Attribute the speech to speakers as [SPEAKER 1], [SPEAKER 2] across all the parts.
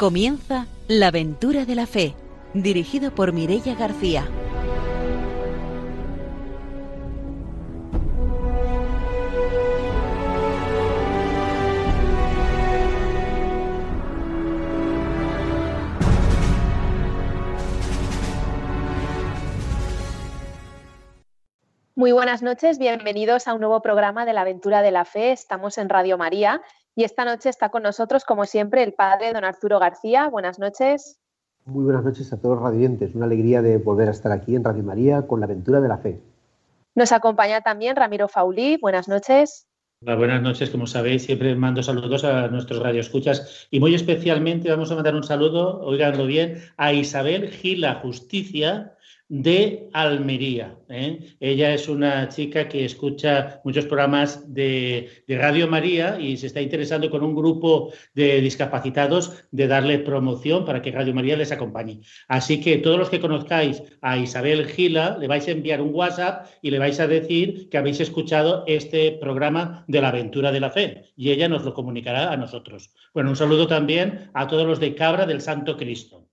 [SPEAKER 1] Comienza La aventura de la fe, dirigido por Mirella García.
[SPEAKER 2] Muy buenas noches, bienvenidos a un nuevo programa de la aventura de la fe. Estamos en Radio María y esta noche está con nosotros, como siempre, el padre don Arturo García. Buenas noches.
[SPEAKER 3] Muy buenas noches a todos los radiantes. Una alegría de volver a estar aquí en Radio María con la aventura de la fe.
[SPEAKER 2] Nos acompaña también Ramiro Faulí. Buenas noches.
[SPEAKER 4] Hola, buenas noches. Como sabéis, siempre mando saludos a nuestros radioescuchas y muy especialmente vamos a mandar un saludo, oiganlo bien, a Isabel Gila Justicia, de Almería. ¿eh? Ella es una chica que escucha muchos programas de, Radio María y se está interesando con un grupo de discapacitados de darle promoción para que Radio María les acompañe. Así que todos los que conozcáis a Isabel Gila, le vais a enviar un WhatsApp y le vais a decir que habéis escuchado este programa de la aventura de la fe y ella nos lo comunicará a nosotros. Bueno, un saludo también a todos los de Cabra del Santo Cristo.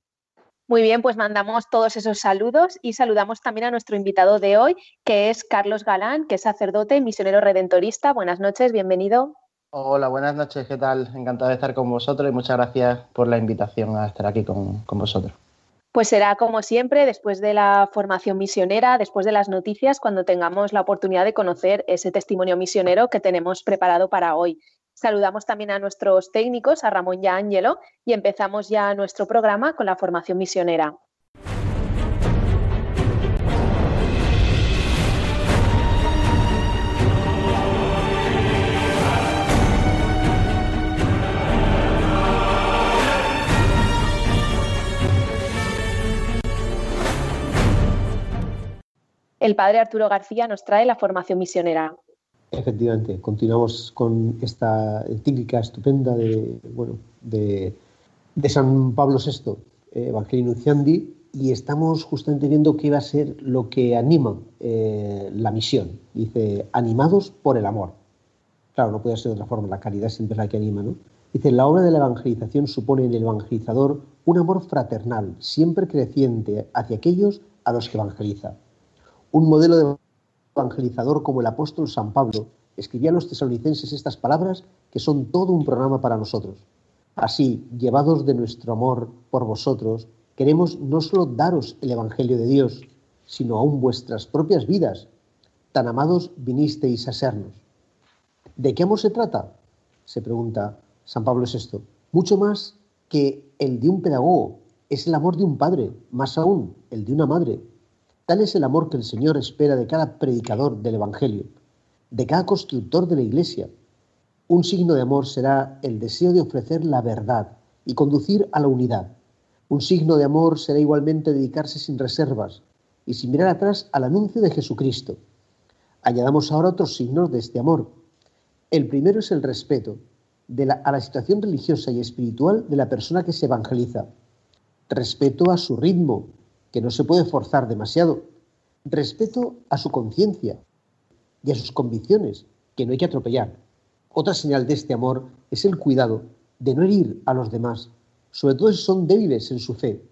[SPEAKER 2] Muy bien, pues mandamos todos esos saludos y saludamos también a nuestro invitado de hoy, que es Carlos Galán, que es sacerdote y misionero redentorista. Buenas noches, bienvenido.
[SPEAKER 5] Hola, buenas noches, ¿qué tal? Encantado de estar con vosotros y muchas gracias por la invitación a estar aquí con, con vosotros.
[SPEAKER 2] Pues será como siempre, después de la formación misionera, después de las noticias, cuando tengamos la oportunidad de conocer ese testimonio misionero que tenemos preparado para hoy. Saludamos también a nuestros técnicos, a Ramón y a Ángelo, y empezamos ya nuestro programa con la formación misionera. El padre Arturo García nos trae la formación misionera.
[SPEAKER 3] Efectivamente, continuamos con esta típica estupenda de, bueno, de, San Pablo VI, eh, Evangelio Nunciandi, y estamos justamente viendo qué va a ser lo que anima eh, la misión. Dice, animados por el amor. Claro, no puede ser de otra forma, la caridad siempre es la que anima, ¿no? Dice, la obra de la evangelización supone en el evangelizador un amor fraternal, siempre creciente hacia aquellos a los que evangeliza. Un modelo de evangelizador como el apóstol San Pablo escribía a los tesalonicenses estas palabras que son todo un programa para nosotros. Así, llevados de nuestro amor por vosotros, queremos no solo daros el Evangelio de Dios, sino aún vuestras propias vidas. Tan amados vinisteis a sernos. ¿De qué amor se trata? Se pregunta San Pablo VI. Mucho más que el de un pedagogo, es el amor de un padre, más aún el de una madre, Tal es el amor que el Señor espera de cada predicador del Evangelio, de cada constructor de la Iglesia. Un signo de amor será el deseo de ofrecer la verdad y conducir a la unidad. Un signo de amor será igualmente dedicarse sin reservas y sin mirar atrás al anuncio de Jesucristo. Añadamos ahora otros signos de este amor. El primero es el respeto a la situación religiosa y espiritual de la persona que se evangeliza. Respeto a su ritmo, que no se puede forzar demasiado. Respeto a su conciencia y a sus convicciones, que no hay que atropellar. Otra señal de este amor es el cuidado de no herir a los demás, sobre todo si son débiles en su fe,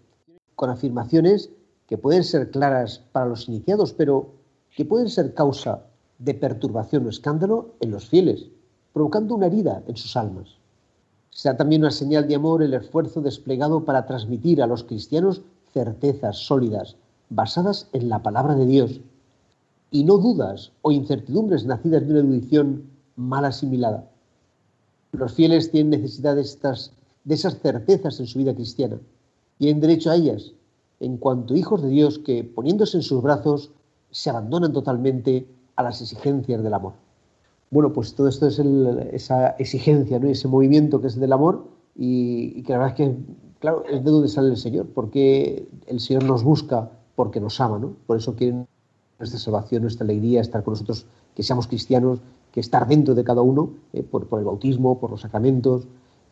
[SPEAKER 3] con afirmaciones que pueden ser claras para los iniciados, pero que pueden ser causa de perturbación o escándalo en los fieles, provocando una herida en sus almas. Será también una señal de amor el esfuerzo desplegado para transmitir a los cristianos certezas sólidas basadas en la palabra de Dios y no dudas o incertidumbres nacidas de una erudición mal asimilada. Los fieles tienen necesidad de, estas, de esas certezas en su vida cristiana. Tienen derecho a ellas en cuanto hijos de Dios que, poniéndose en sus brazos, se abandonan totalmente a las exigencias del amor. Bueno, pues todo esto es esa exigencia, ¿no? ese movimiento que es del amor y, y que la verdad es que claro, es de donde sale el Señor, porque el Señor nos busca porque nos ama, ¿no? Por eso quiere nuestra salvación, nuestra alegría, estar con nosotros, que seamos cristianos, que estar dentro de cada uno, eh, por, el bautismo, por los sacramentos,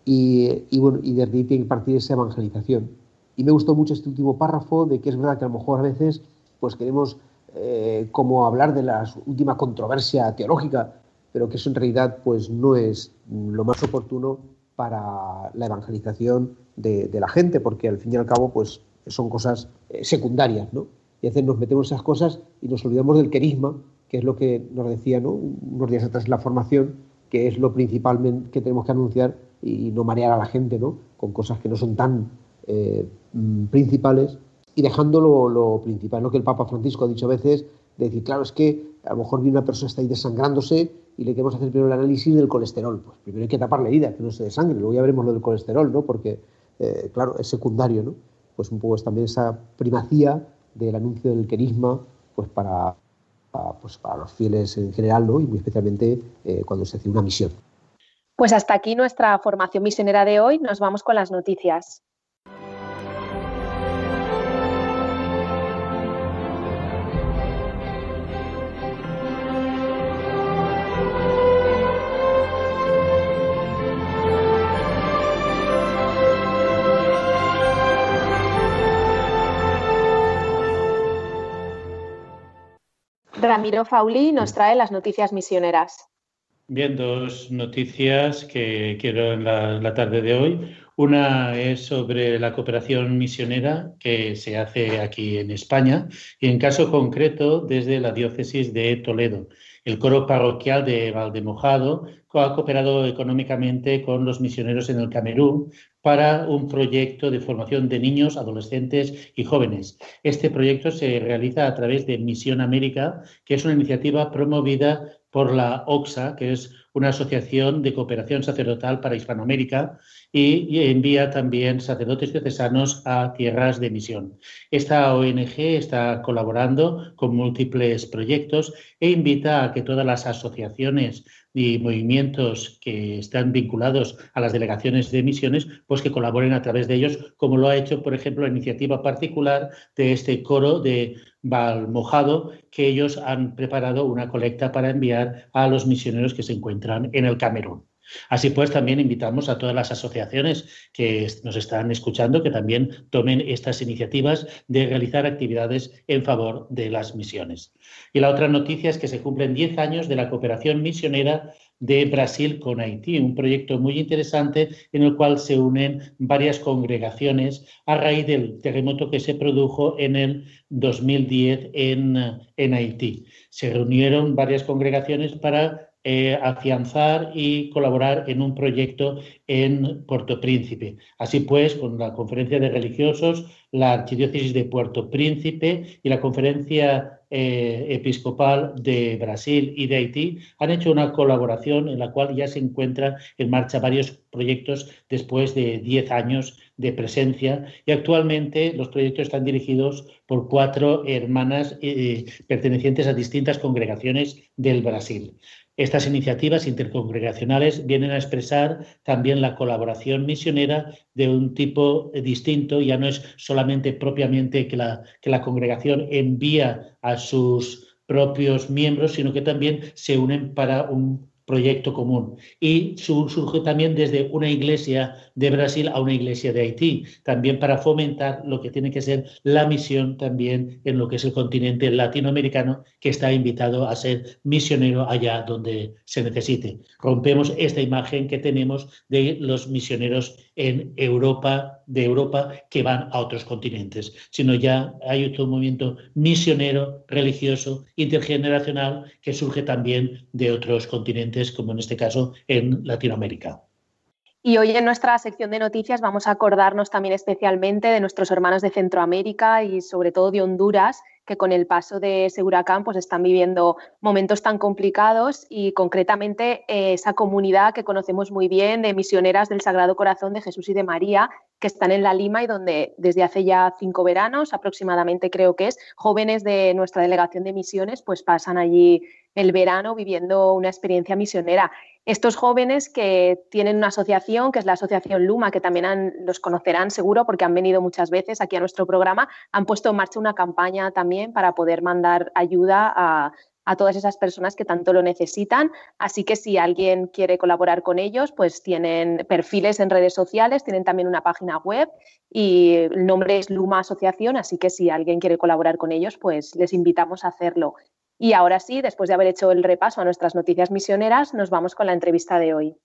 [SPEAKER 3] y, bueno, y de ahí tiene que partir esa evangelización. Y me gustó mucho este último párrafo de que es verdad que a lo mejor a veces pues queremos eh, como hablar de la última controversia teológica, pero que eso en realidad pues no es lo más oportuno para la evangelización de, la gente, porque al fin y al cabo pues, son cosas eh, secundarias, ¿no? Y a veces nos metemos esas cosas y nos olvidamos del querisma, que es lo que nos decía ¿no? unos días atrás en la formación, que es lo principal que tenemos que anunciar y no marear a la gente ¿no? con cosas que no son tan eh, mm, principales y dejando lo, principal, lo que el Papa Francisco ha dicho a veces, de decir, claro, es que a lo mejor una persona está ahí desangrándose y le queremos hacer primero el análisis del colesterol. Pues primero hay que tapar la herida, que no se desangre, luego ya veremos lo del colesterol, ¿no? Porque, eh, claro, es secundario, ¿no? Pues un poco es también esa primacía del anuncio del querisma, pues para, pues para los fieles en general, ¿no? Y muy especialmente eh, cuando se hace una misión.
[SPEAKER 2] Pues hasta aquí nuestra formación misionera de hoy. Nos vamos con las noticias. Ramiro Fauli nos trae las noticias misioneras.
[SPEAKER 4] Bien, dos noticias que quiero en la, tarde de hoy. Una es sobre la cooperación misionera que se hace aquí en España y en caso concreto desde la diócesis de Toledo. El coro parroquial de Valdemojado ha cooperado económicamente con los misioneros en el Camerún para un proyecto de formación de niños, adolescentes y jóvenes. Este proyecto se realiza a través de Misión América, que es una iniciativa promovida por la OXA, que es una asociación de cooperación sacerdotal para Hispanoamérica y, envía también sacerdotes diocesanos a tierras de misión. Esta ONG está colaborando con múltiples proyectos e invita a que todas las asociaciones y movimientos que están vinculados a las delegaciones de misiones, pues que colaboren a través de ellos, como lo ha hecho, por ejemplo, la iniciativa particular de este coro de Valmojado, que ellos han preparado una colecta para enviar a los misioneros que se encuentran en el Camerún. Así pues, también invitamos a todas las asociaciones que nos están escuchando que también tomen estas iniciativas de realizar actividades en favor de las misiones. Y la otra noticia es que se cumplen 10 años de la cooperación misionera de Brasil con Haití, un proyecto muy interesante en el cual se unen varias congregaciones a raíz del terremoto que se produjo en el 2010 en, en Haití. Se reunieron varias congregaciones para eh, afianzar y colaborar en un proyecto en Puerto Príncipe. Así pues, con la Conferencia de Religiosos, la Archidiócesis de Puerto Príncipe y la Conferencia eh, Episcopal de Brasil y de Haití han hecho una colaboración en la cual ya se encuentran en marcha varios proyectos después de 10 años de presencia y actualmente los proyectos están dirigidos por cuatro hermanas eh, pertenecientes a distintas congregaciones del Brasil. Estas iniciativas intercongregacionales vienen a expresar también la colaboración misionera de un tipo distinto, ya no es solamente propiamente que la, que la congregación envía a sus propios miembros, sino que también se unen para un proyecto común. Y surge también desde una iglesia de Brasil a una iglesia de Haití, también para fomentar lo que tiene que ser la misión también en lo que es el continente latinoamericano, que está invitado a ser misionero allá donde se necesite. Rompemos esta imagen que tenemos de los misioneros en Europa, de Europa, que van a otros continentes, sino ya hay otro movimiento misionero, religioso, intergeneracional, que surge también de otros continentes, como en este caso en Latinoamérica.
[SPEAKER 2] Y hoy en nuestra sección de noticias vamos a acordarnos también especialmente de nuestros hermanos de Centroamérica y sobre todo de Honduras, que con el paso de ese huracán pues están viviendo momentos tan complicados y concretamente eh, esa comunidad que conocemos muy bien de misioneras del Sagrado Corazón de Jesús y de María, que están en La Lima y donde desde hace ya cinco veranos aproximadamente creo que es, jóvenes de nuestra delegación de misiones pues pasan allí el verano viviendo una experiencia misionera estos jóvenes que tienen una asociación, que es la Asociación Luma, que también los conocerán seguro porque han venido muchas veces aquí a nuestro programa, han puesto en marcha una campaña también para poder mandar ayuda a, todas esas personas que tanto lo necesitan. Así que si alguien quiere colaborar con ellos, pues tienen perfiles en redes sociales, tienen también una página web y el nombre es Luma Asociación, así que si alguien quiere colaborar con ellos, pues les invitamos a hacerlo. Y ahora sí, después de haber hecho el repaso a nuestras noticias misioneras, nos vamos con la entrevista de hoy.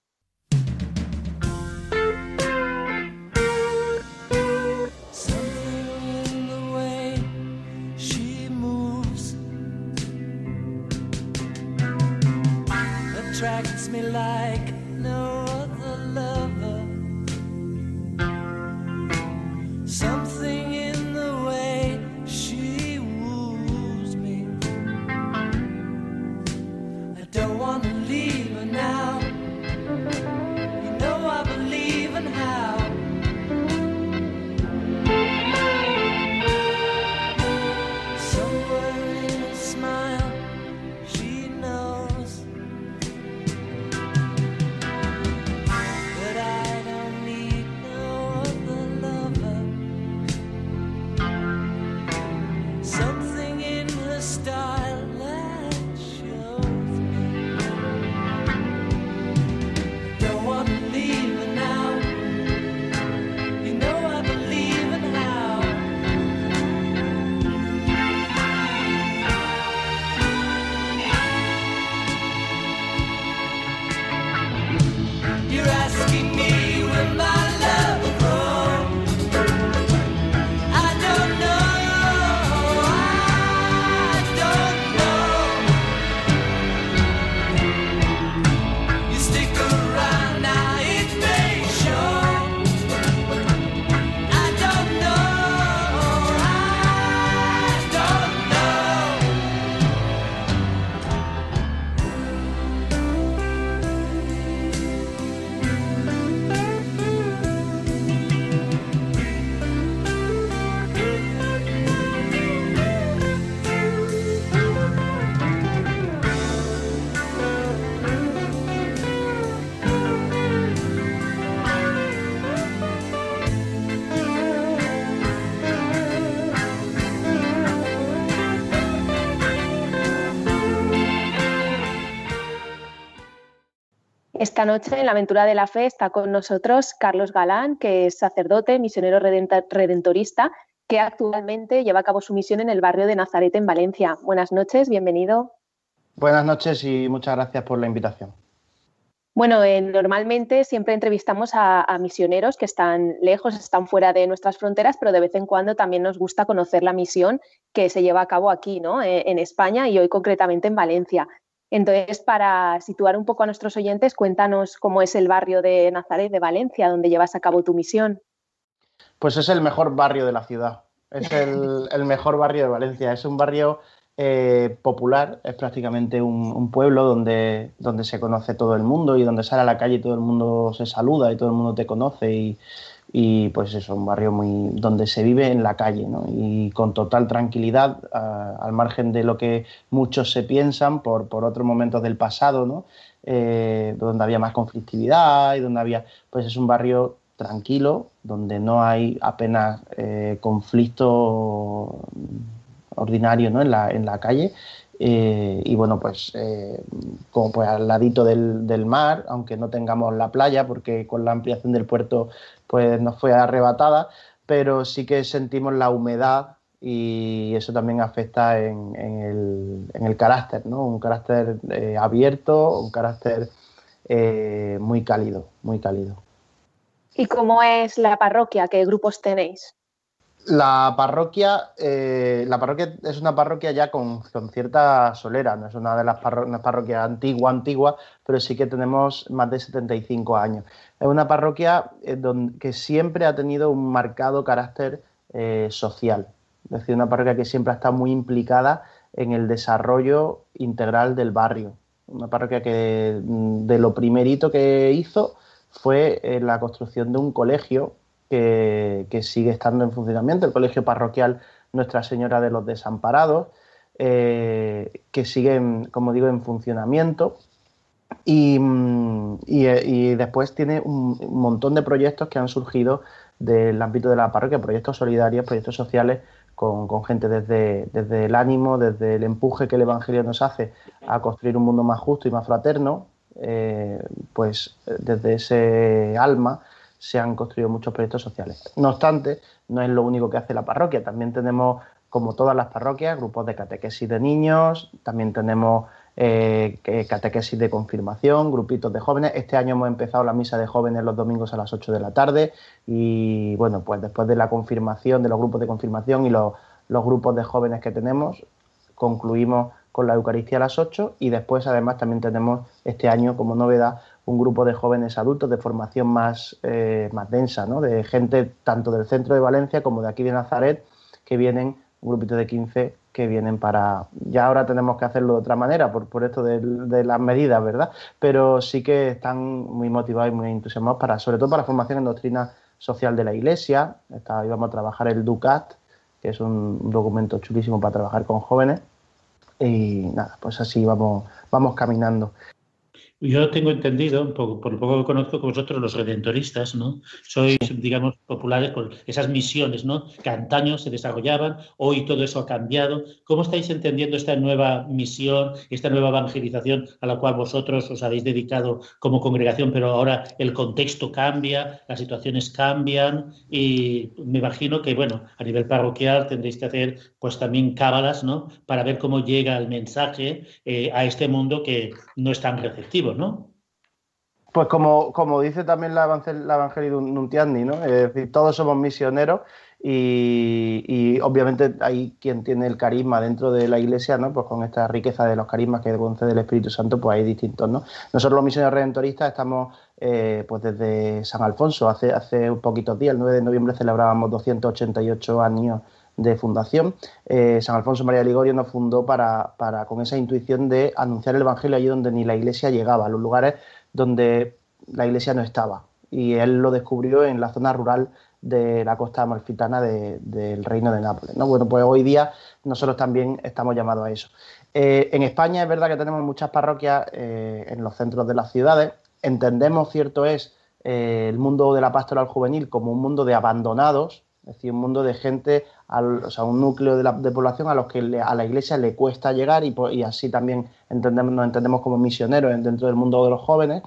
[SPEAKER 2] Esta noche en la aventura de la fe está con nosotros Carlos Galán, que es sacerdote, misionero redentorista, que actualmente lleva a cabo su misión en el barrio de Nazaret en Valencia. Buenas noches, bienvenido.
[SPEAKER 5] Buenas noches y muchas gracias por la invitación.
[SPEAKER 2] Bueno, eh, normalmente siempre entrevistamos a, a misioneros que están lejos, están fuera de nuestras fronteras, pero de vez en cuando también nos gusta conocer la misión que se lleva a cabo aquí, ¿no? Eh, en España y hoy concretamente en Valencia. Entonces, para situar un poco a nuestros oyentes, cuéntanos cómo es el barrio de Nazaret de Valencia, donde llevas a cabo tu misión.
[SPEAKER 5] Pues es el mejor barrio de la ciudad. Es el, el mejor barrio de Valencia. Es un barrio eh, popular, es prácticamente un, un pueblo donde, donde se conoce todo el mundo y donde sale a la calle y todo el mundo se saluda y todo el mundo te conoce y, y, pues es un barrio muy donde se vive en la calle ¿no? y con total tranquilidad al margen de lo que muchos se piensan por, por otros momentos del pasado ¿no? Eh, donde había más conflictividad y donde había pues es un barrio tranquilo donde no hay apenas eh, conflicto ordinario ¿no? en, la, en la calle eh, y bueno, pues como pues al ladito del, del mar, aunque no tengamos la playa, porque con la ampliación del puerto pues nos fue arrebatada, pero sí que sentimos la humedad y eso también afecta en, en el, en el carácter, ¿no? Un carácter eh, abierto, un carácter eh, muy cálido, muy cálido.
[SPEAKER 2] ¿Y cómo es la parroquia? ¿Qué grupos tenéis?
[SPEAKER 5] La parroquia, eh, la parroquia es una parroquia ya con, con cierta solera, no es una de las parro una parroquia antigua, antigua, pero sí que tenemos más de 75 años. Es una parroquia eh, que siempre ha tenido un marcado carácter eh, social, es decir, una parroquia que siempre ha estado muy implicada en el desarrollo integral del barrio. Una parroquia que mm, de lo primerito que hizo fue eh, la construcción de un colegio que, sigue estando en funcionamiento, el Colegio Parroquial Nuestra Señora de los Desamparados, que sigue, como digo, en funcionamiento. Y, y, y, después tiene un, montón de proyectos que han surgido del ámbito de la parroquia, proyectos solidarios, proyectos sociales, con, con, gente desde, desde el ánimo, desde el empuje que el Evangelio nos hace a construir un mundo más justo y más fraterno, eh, pues desde ese alma se han construido muchos proyectos sociales. No obstante, no es lo único que hace la parroquia, también tenemos, como todas las parroquias, grupos de catequesis de niños, también tenemos eh, catequesis de confirmación, grupitos de jóvenes. Este año hemos empezado la misa de jóvenes los domingos a las 8 de la tarde y bueno, pues después de la confirmación, de los grupos de confirmación y los, los grupos de jóvenes que tenemos, concluimos con la Eucaristía a las 8 y después además también tenemos este año como novedad un grupo de jóvenes adultos de formación más, eh, más densa, ¿no? de gente tanto del centro de Valencia como de aquí de Nazaret, que vienen, un grupito de 15 que vienen para... Ya ahora tenemos que hacerlo de otra manera por, por esto de, las medidas, ¿verdad? Pero sí que están muy motivados y muy entusiasmados para, sobre todo para formación en doctrina social de la Iglesia. Está, íbamos a trabajar el DUCAT, que es un documento chulísimo para trabajar con jóvenes. Y nada, pues así vamos, vamos caminando.
[SPEAKER 4] Yo tengo entendido, por, por lo poco que conozco, que vosotros los redentoristas, ¿no? Sois, digamos, populares por esas misiones, ¿no? Que antaño se desarrollaban, hoy todo eso ha cambiado. ¿Cómo estáis entendiendo esta nueva misión, esta nueva evangelización a la cual vosotros os habéis dedicado como congregación, pero ahora el contexto cambia, las situaciones cambian y me imagino que, bueno, a nivel parroquial tendréis que hacer, pues también cábalas, ¿no? Para ver cómo llega el mensaje eh, a este mundo que no es tan receptivo. ¿No?
[SPEAKER 5] Pues como, como dice también la, la Evangelio Nuntiandi, ¿no? Es decir, todos somos misioneros y, obviamente hay quien tiene el carisma dentro de la iglesia, ¿no? Pues con esta riqueza de los carismas que concede el Espíritu Santo, pues hay distintos, ¿no? Nosotros los misioneros redentoristas estamos eh, pues desde San Alfonso, hace, hace poquitos días, el 9 de noviembre celebrábamos 288 años de fundación. Eh, San Alfonso María Ligorio nos fundó para, para, con esa intuición de anunciar el Evangelio allí donde ni la iglesia llegaba, a los lugares donde la iglesia no estaba. Y él lo descubrió en la zona rural de la costa amalfitana de, del reino de Nápoles. ¿no? Bueno, pues hoy día nosotros también estamos llamados a eso. Eh, en España es verdad que tenemos muchas parroquias eh, en los centros de las ciudades. Entendemos, cierto es, el mundo de la pastoral juvenil como un mundo de abandonados, es decir, un mundo de gente, al, o sea, un núcleo de, la, de población a los que le, a la iglesia le cuesta llegar y, así también nos entendemos como misioneros dentro del mundo de los jóvenes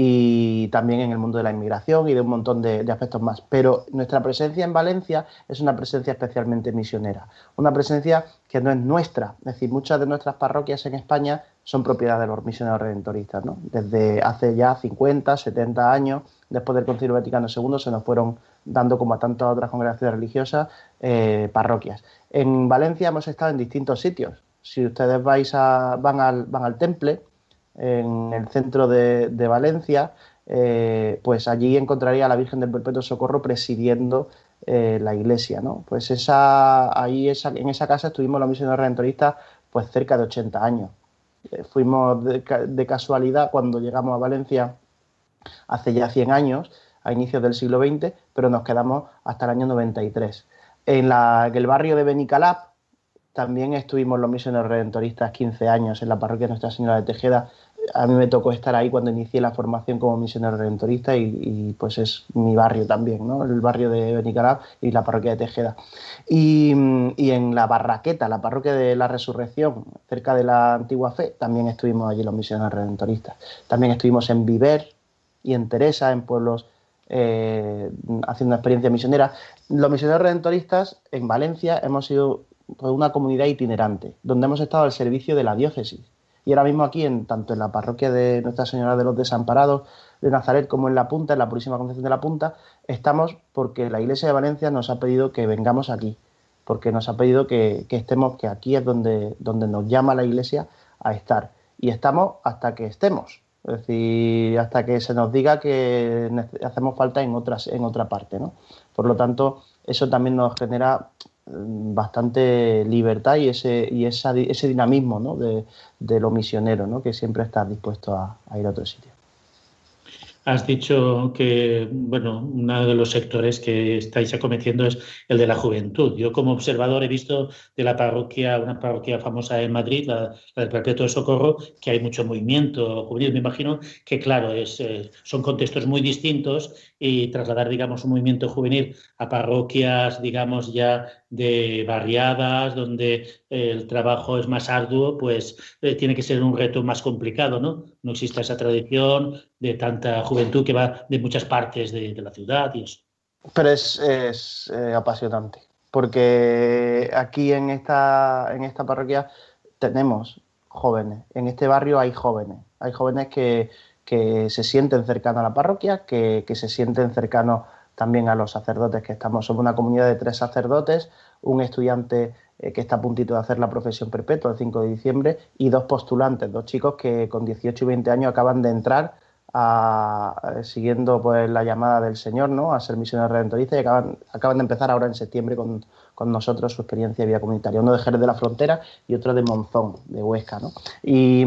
[SPEAKER 5] y también en el mundo de la inmigración y de un montón de, aspectos más. Pero nuestra presencia en Valencia es una presencia especialmente misionera, una presencia que no es nuestra, es decir, muchas de nuestras parroquias en España son propiedad de los misioneros redentoristas, ¿no? Desde hace ya 50, 70 años, después del Concilio Vaticano II, se nos fueron dando, como a tantas otras congregaciones religiosas, eh, parroquias. En Valencia hemos estado en distintos sitios. Si ustedes vais a, van, al, van al Temple, en el centro de, de Valencia, eh, pues allí encontraría a la Virgen del Perpetuo Socorro presidiendo eh, la iglesia, ¿no? Pues esa, ahí esa, en esa casa estuvimos los misioneros redentoristas pues cerca de 80 años. Eh, fuimos de, de, casualidad cuando llegamos a Valencia hace ya 100 años, a inicios del siglo XX, pero nos quedamos hasta el año 93. En, en el barrio de Benicalap también estuvimos los misioneros redentoristas 15 años en la parroquia Nuestra Señora de Tejeda, a mí me tocó estar ahí cuando inicié la formación como misionero redentorista y, pues es mi barrio también, ¿no? el barrio de Benicalab y la parroquia de Tejeda. Y, y, en la Barraqueta, la parroquia de la Resurrección, cerca de la Antigua Fe, también estuvimos allí los misioneros redentoristas. También estuvimos en Viver y en Teresa, en pueblos eh, haciendo una experiencia misionera. Los misioneros redentoristas en Valencia hemos sido pues, una comunidad itinerante, donde hemos estado al servicio de la diócesis y ahora mismo aquí, en, tanto en la parroquia de Nuestra Señora de los Desamparados de Nazaret como en La Punta, en la Purísima Concepción de La Punta, estamos porque la Iglesia de Valencia nos ha pedido que vengamos aquí, porque nos ha pedido que, estemos, que aquí es donde, donde nos llama la Iglesia a estar. Y estamos hasta que estemos, es decir, hasta que se nos diga que hacemos falta en, otras, en otra parte. ¿no? Por lo tanto, eso también nos genera bastante libertad y ese, y ese dinamismo ¿no? de, lo misionero, que siempre estás dispuesto a, a ir a otro sitio.
[SPEAKER 4] Has dicho que, bueno, uno de los sectores que estáis acometiendo es el de la juventud. Yo como observador he visto de la parroquia, una parroquia famosa en Madrid, la, la del Perpetuo de Socorro, que hay mucho movimiento juvenil. Me imagino que, claro, es, eh, son contextos muy distintos y trasladar, digamos, un movimiento juvenil a parroquias, digamos, ya de barriadas, donde el trabajo es más arduo, pues eh, tiene que ser un reto más complicado, ¿no? No existe esa tradición de tanta juventud que va de muchas partes de, de la ciudad y eso.
[SPEAKER 5] Pero es, es eh, apasionante, porque aquí en esta, en esta parroquia tenemos jóvenes, en este barrio hay jóvenes, hay jóvenes que, que se sienten cercanos a la parroquia, que, que, se sienten cercanos también a los sacerdotes que estamos. Somos una comunidad de tres sacerdotes, un estudiante eh, que está a puntito de hacer la profesión perpetua el 5 de diciembre, y dos postulantes, dos chicos que con 18 y 20 años acaban de entrar a, eh, siguiendo pues la llamada del Señor, ¿no? A ser misioneros redentoristas y acaban, acaban de empezar ahora en septiembre con, con nosotros su experiencia de vida comunitaria. Uno de Jerez de la Frontera y otro de Monzón, de Huesca, ¿no? Y,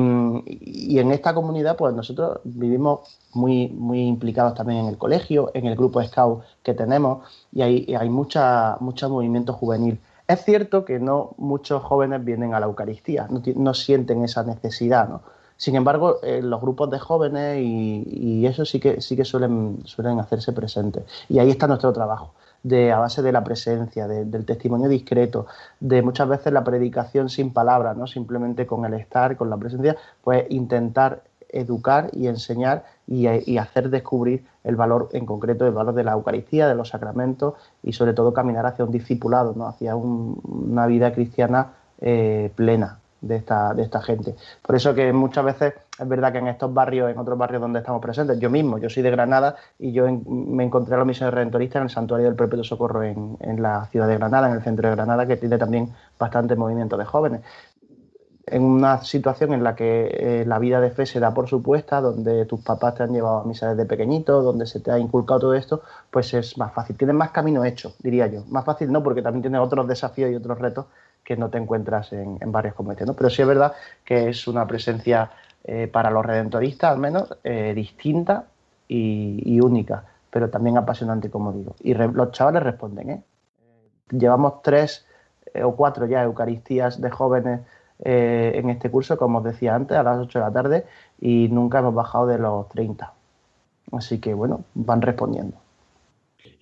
[SPEAKER 5] y en esta comunidad, pues nosotros vivimos muy, muy implicados también en el colegio, en el grupo Scout que tenemos, y hay, hay mucha, mucho movimiento juvenil. Es cierto que no muchos jóvenes vienen a la Eucaristía, no, no sienten esa necesidad, ¿no? Sin embargo, eh, los grupos de jóvenes y, y eso sí que, sí que suelen, suelen hacerse presentes. Y ahí está nuestro trabajo, de, a base de la presencia, de- del testimonio discreto, de muchas veces la predicación sin palabras, ¿no? simplemente con el estar, con la presencia, pues intentar educar y enseñar y, hacer descubrir el valor en concreto, el valor de la Eucaristía, de los sacramentos y sobre todo caminar hacia un discipulado, ¿no? hacia un- una vida cristiana eh, plena de esta, de esta gente. Por eso que muchas veces es verdad que en estos barrios, en otros barrios donde estamos presentes, yo mismo, yo soy de Granada y yo me encontré a los misioneros redentoristas en el Santuario del Perpetuo Socorro en, en la ciudad de Granada, en el centro de Granada, que tiene también bastante movimiento de jóvenes en una situación en la que eh, la vida de fe se da por supuesta, donde tus papás te han llevado a misa desde pequeñito, donde se te ha inculcado todo esto, pues es más fácil. Tienes más camino hecho, diría yo. Más fácil no, porque también tienes otros desafíos y otros retos que no te encuentras en, en barrios como este. ¿no? Pero sí es verdad que es una presencia eh, para los redentoristas, al menos, eh, distinta y, única, pero también apasionante, como digo. Y re- los chavales responden, ¿eh? Llevamos tres eh, o cuatro ya Eucaristías de jóvenes en este curso, como os decía antes, a las 8 de la tarde, y nunca hemos bajado de los 30. Así que, bueno, van respondiendo.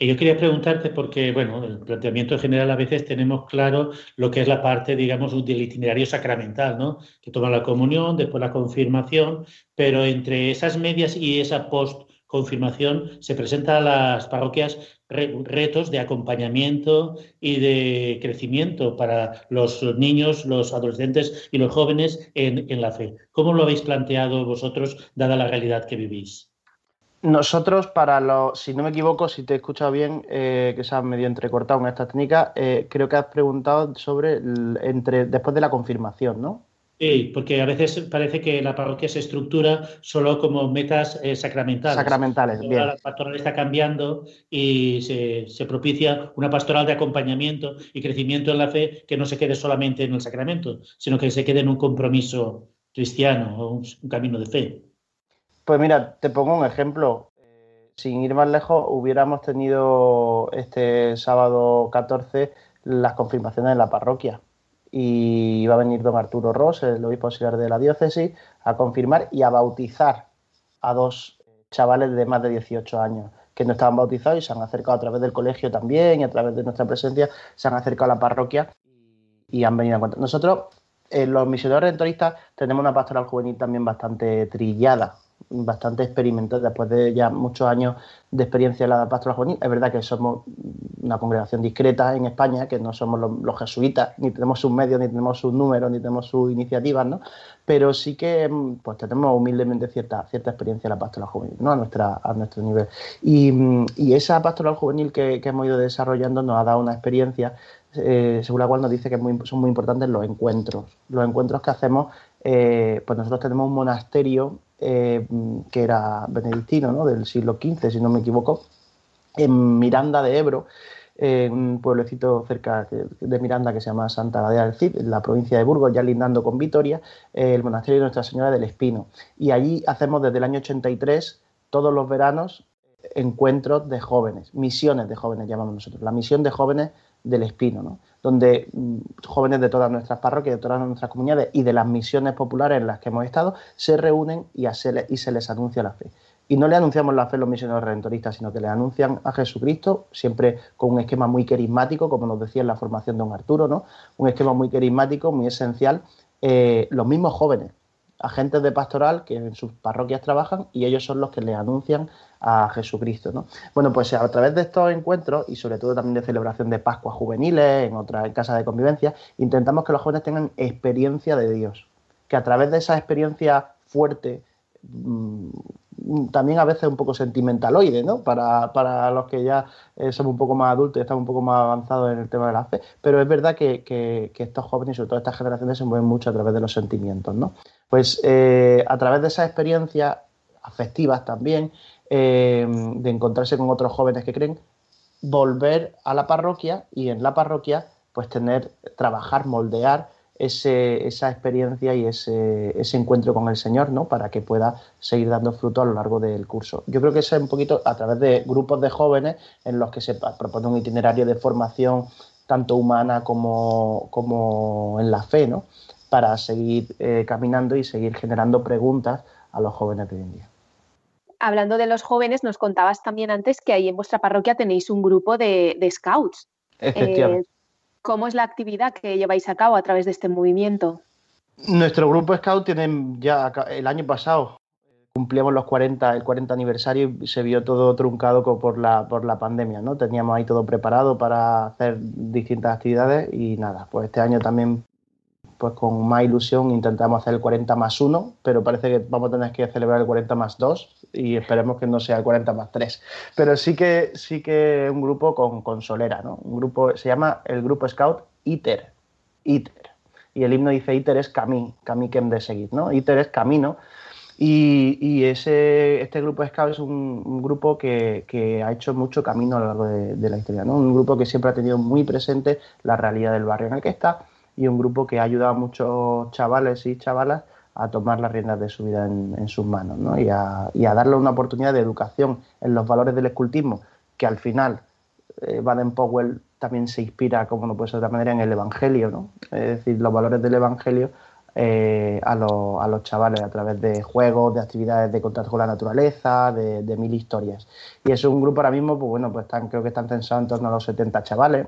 [SPEAKER 4] Yo quería preguntarte porque, bueno, el planteamiento general a veces tenemos claro lo que es la parte, digamos, del itinerario sacramental, ¿no? Que toma la comunión, después la confirmación, pero entre esas medias y esa post-confirmación se presentan a las parroquias re- retos de acompañamiento y de crecimiento para los niños, los adolescentes y los jóvenes en, en la fe. ¿Cómo lo habéis planteado vosotros, dada la realidad que vivís?
[SPEAKER 5] Nosotros, para los, si no me equivoco, si te he escuchado bien, eh, que se ha medio entrecortado en esta técnica, eh, creo que has preguntado sobre el- entre después de la confirmación, ¿no?
[SPEAKER 4] Sí, porque a veces parece que la parroquia se estructura solo como metas eh, sacramentales.
[SPEAKER 5] Sacramentales, bien.
[SPEAKER 4] la pastoral está cambiando y se, se propicia una pastoral de acompañamiento y crecimiento en la fe que no se quede solamente en el sacramento, sino que se quede en un compromiso cristiano o un, un camino de fe.
[SPEAKER 5] Pues mira, te pongo un ejemplo. Eh, Sin ir más lejos, hubiéramos tenido este sábado 14 las confirmaciones en la parroquia. Y iba a venir don Arturo Ross, el obispo auxiliar de la diócesis, a confirmar y a bautizar a dos chavales de más de 18 años que no estaban bautizados y se han acercado a través del colegio también y a través de nuestra presencia, se han acercado a la parroquia y han venido a cuenta. Nosotros, eh, los misioneros redentoristas, tenemos una pastoral juvenil también bastante trillada, bastante experimental, después de ya muchos años de experiencia en la pastoral juvenil. Es verdad que somos una congregación discreta en España, que no somos los, jesuitas, ni tenemos sus medios, ni tenemos sus números, ni tenemos sus iniciativas, ¿no? Pero sí que mm, pues tenemos humildemente cierta, cierta experiencia en la pastoral juvenil, ¿no? A, nuestra, a nuestro nivel. Y, mm, y esa pastoral juvenil que, que hemos ido desarrollando nos ha dado una experiencia eh, según la cual nos dice que son muy importantes los encuentros. Los encuentros que hacemos, eh, pues nosotros tenemos un monasterio eh, que era benedictino, ¿no? del siglo XV, si no me equivoco, en Miranda de Ebro, en un pueblecito cerca de Miranda que se llama Santa Gadea del Cid, en la provincia de Burgos, ya lindando con Vitoria, el monasterio de Nuestra Señora del Espino. Y allí hacemos desde el año 83, todos los veranos, encuentros de jóvenes, misiones de jóvenes llamamos nosotros, la misión de jóvenes del Espino, ¿no? donde mm, jóvenes de todas nuestras parroquias, de todas nuestras comunidades y de las misiones populares en las que hemos estado se reúnen y, se, les anuncia la fe. Y no le anunciamos la fe a los misioneros redentoristas, sino que le anuncian a Jesucristo, siempre con un esquema muy carismático, como nos decía en la formación don Arturo, ¿no? un esquema muy carismático, muy esencial. Eh, los mismos jóvenes, agentes de pastoral que en sus parroquias trabajan y ellos son los que le anuncian a Jesucristo. ¿no? Bueno, pues a través de estos encuentros y sobre todo también de celebración de Pascuas juveniles, en otras casas de convivencia, intentamos que los jóvenes tengan experiencia de Dios, que a través de esa experiencia fuerte, también a veces un poco sentimentaloide, ¿no? Para, para los que ya eh, somos un poco más adultos y estamos un poco más avanzados en el tema de la fe, pero es verdad que, que- estos jóvenes sobre todo estas generaciones se mueven mucho a través de los sentimientos, ¿no? Pues eh, a través de esas experiencias afectivas también, eh, de encontrarse con otros jóvenes que creen, volver a la parroquia y en la parroquia pues tener, trabajar, moldear ese, esa experiencia y ese, ese encuentro con el Señor, ¿no? Para que pueda seguir dando fruto a lo largo del curso. Yo creo que eso es un poquito a través de grupos de jóvenes en los que se propone un itinerario de formación tanto humana como, como en la fe, ¿no? Para seguir eh, caminando y seguir generando preguntas a los jóvenes de hoy en día.
[SPEAKER 2] Hablando de los jóvenes, nos contabas también antes que ahí en vuestra parroquia tenéis un grupo de, de scouts.
[SPEAKER 5] Efectivamente.
[SPEAKER 2] Eh, ¿Cómo es la actividad que lleváis a cabo a través de este movimiento?
[SPEAKER 5] Nuestro grupo Scout tiene ya el año pasado cumplíamos los 40, el 40 aniversario y se vio todo truncado por la, por la pandemia, ¿no? Teníamos ahí todo preparado para hacer distintas actividades y nada, pues este año también pues con más ilusión intentamos hacer el 40 más 1, pero parece que vamos a tener que celebrar el 40 más 2 y esperemos que no sea el 40 más 3. Pero sí que sí que un grupo con, con solera, ¿no? Un grupo, se llama el grupo Scout ITER. ITER. Y el himno dice ITER es camí, camí que hem de seguir, ¿no? ITER es camino. Y, y ese, este grupo Scout es un, un grupo que, que ha hecho mucho camino a lo largo de, de la historia, ¿no? Un grupo que siempre ha tenido muy presente la realidad del barrio en el que está y un grupo que ha ayudado a muchos chavales y chavalas a tomar las riendas de su vida en, sus manos ¿no? y, a, y darle una oportunidad de educación en los valores del escultismo, que al final eh, Baden-Powell también se inspira, como no puede ser de otra manera, en el Evangelio, ¿no? es decir, los valores del Evangelio eh, a, los, chavales a través de juegos, de actividades de contacto con la naturaleza, de, de mil historias. Y es un grupo ahora mismo, pues bueno, pues están, creo que están censados en torno a los 70 chavales